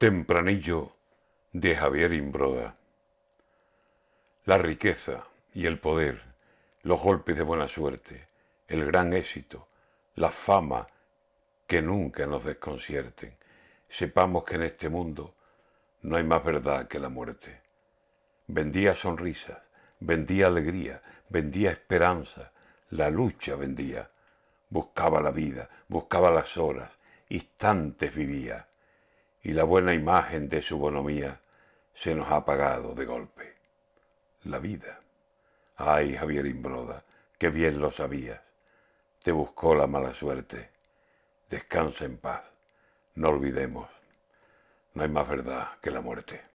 Tempranillo de Javier Imbroda. La riqueza y el poder, los golpes de buena suerte, el gran éxito, la fama que nunca nos desconcierten. Sepamos que en este mundo no hay más verdad que la muerte. Vendía sonrisas, vendía alegría, vendía esperanza, la lucha vendía. Buscaba la vida, buscaba las horas, instantes vivía y la buena imagen de su bonomía se nos ha apagado de golpe. La vida. Ay, Javier Imbroda, que bien lo sabías. Te buscó la mala suerte. Descansa en paz. No olvidemos, no hay más verdad que la muerte.